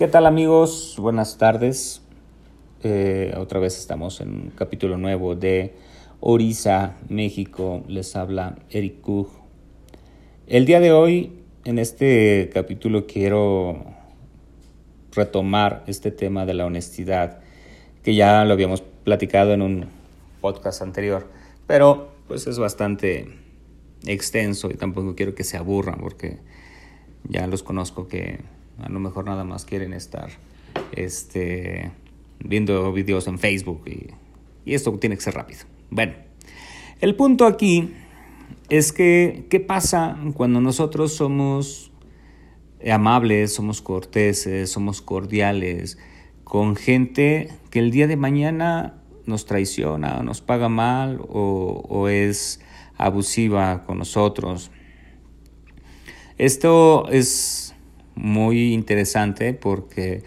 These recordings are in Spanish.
¿Qué tal amigos? Buenas tardes. Eh, otra vez estamos en un capítulo nuevo de Orisa, México. Les habla Eric Kug. El día de hoy, en este capítulo, quiero retomar este tema de la honestidad, que ya lo habíamos platicado en un podcast anterior, pero pues es bastante extenso y tampoco quiero que se aburran porque ya los conozco que a lo mejor nada más quieren estar este, viendo videos en Facebook y, esto tiene que ser rápido. Bueno, el punto aquí es que, ¿qué pasa cuando nosotros somos amables, somos corteses, somos cordiales con gente que el día de mañana nos traiciona, nos paga mal o es abusiva con nosotros? Esto es muy interesante porque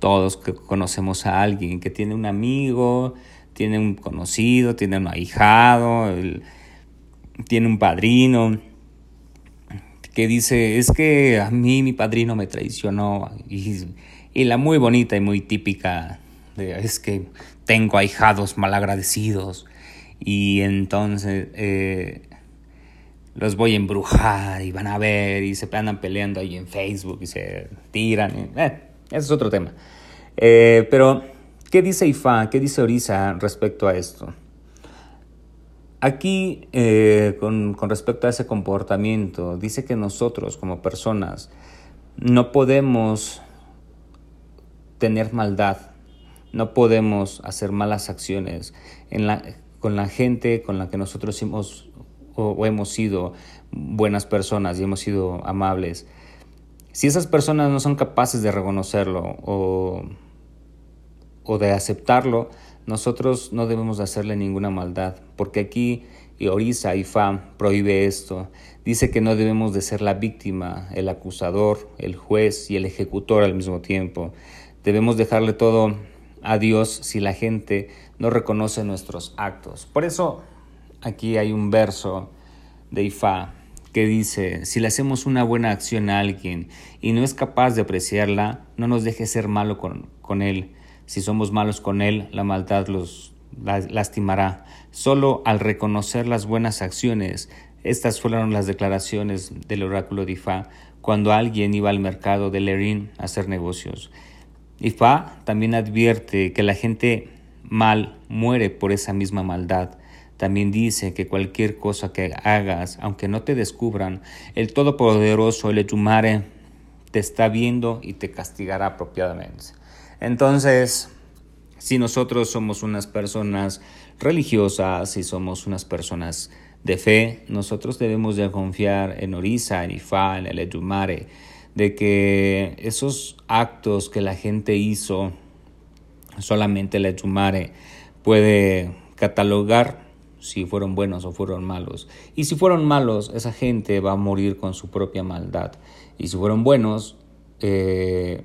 todos conocemos a alguien que tiene un amigo, tiene un conocido, tiene un ahijado, tiene un padrino que dice, es que a mí mi padrino me traicionó y, la muy bonita y muy típica es que tengo ahijados malagradecidos y entonces eh, los voy a embrujar y van a ver y se andan peleando ahí en Facebook y se tiran. eh, ese es otro tema. Eh, pero, ¿qué dice Ifa? ¿Qué dice Orisa respecto a esto? Aquí, eh, con, con respecto a ese comportamiento, dice que nosotros como personas no podemos tener maldad, no podemos hacer malas acciones en la, con la gente con la que nosotros hemos o, hemos sido buenas personas y hemos sido amables, si esas personas no son capaces de reconocerlo o, o de aceptarlo, nosotros no debemos hacerle ninguna maldad, porque aquí Orisa y Fa prohíbe esto. Dice que no debemos de ser la víctima, el acusador, el juez y el ejecutor al mismo tiempo. Debemos dejarle todo a Dios si la gente no reconoce nuestros actos. Por eso aquí hay un verso de Ifá que dice, si le hacemos una buena acción a alguien y no es capaz de apreciarla, no nos deje ser malo con, con él. Si somos malos con él, la maldad los lastimará. Solo al reconocer las buenas acciones, estas fueron las declaraciones del oráculo de Ifá cuando alguien iba al mercado de Lerín a hacer negocios. Ifá también advierte que la gente mal muere por esa misma maldad. También dice que cualquier cosa que hagas, aunque no te descubran, el Todopoderoso, el Echumare, te está viendo y te castigará apropiadamente. Entonces, si nosotros somos unas personas religiosas, si somos unas personas de fe, nosotros debemos de confiar en Orisa, en Ifá, en el Echumare, de que esos actos que la gente hizo, solamente el Echumare puede catalogar si fueron buenos o fueron malos. Y si fueron malos, esa gente va a morir con su propia maldad. Y si fueron buenos, eh,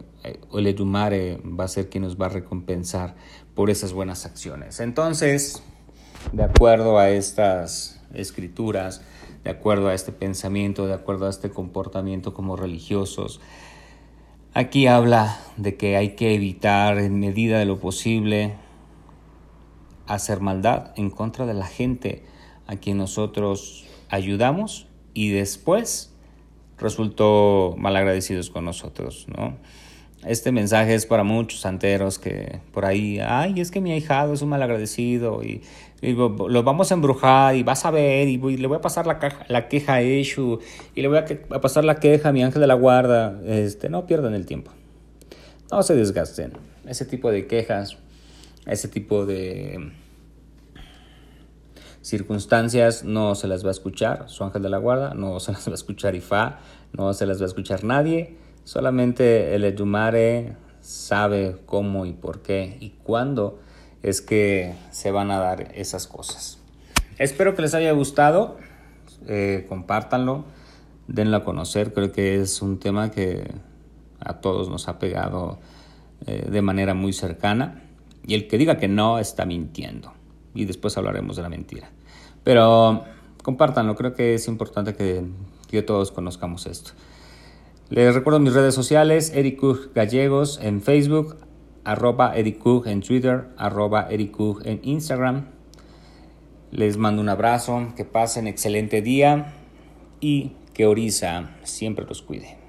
el Edumare va a ser quien nos va a recompensar por esas buenas acciones. Entonces, de acuerdo a estas escrituras, de acuerdo a este pensamiento, de acuerdo a este comportamiento como religiosos, aquí habla de que hay que evitar en medida de lo posible hacer maldad en contra de la gente a quien nosotros ayudamos y después resultó malagradecidos con nosotros, ¿no? Este mensaje es para muchos santeros que por ahí, ay, es que mi ahijado es un malagradecido y, y lo vamos a embrujar y vas a ver y, le voy a pasar la, queja a Eshu y le voy a, a, pasar la queja a mi ángel de la guarda. Este, no pierdan el tiempo. No se desgasten. Ese tipo de quejas, ese tipo de circunstancias no se las va a escuchar su ángel de la guarda, no se las va a escuchar Ifá, no se las va a escuchar nadie, solamente el Edumare sabe cómo y por qué y cuándo es que se van a dar esas cosas. Espero que les haya gustado, eh, compártanlo, denlo a conocer, creo que es un tema que a todos nos ha pegado eh, de manera muy cercana. Y el que diga que no está mintiendo y después hablaremos de la mentira. Pero compártanlo, creo que es importante que, que todos conozcamos esto. Les recuerdo mis redes sociales, Eric Gallegos en Facebook, arroba Eric en Twitter, arroba Eric en Instagram. Les mando un abrazo, que pasen excelente día y que Orisa siempre los cuide.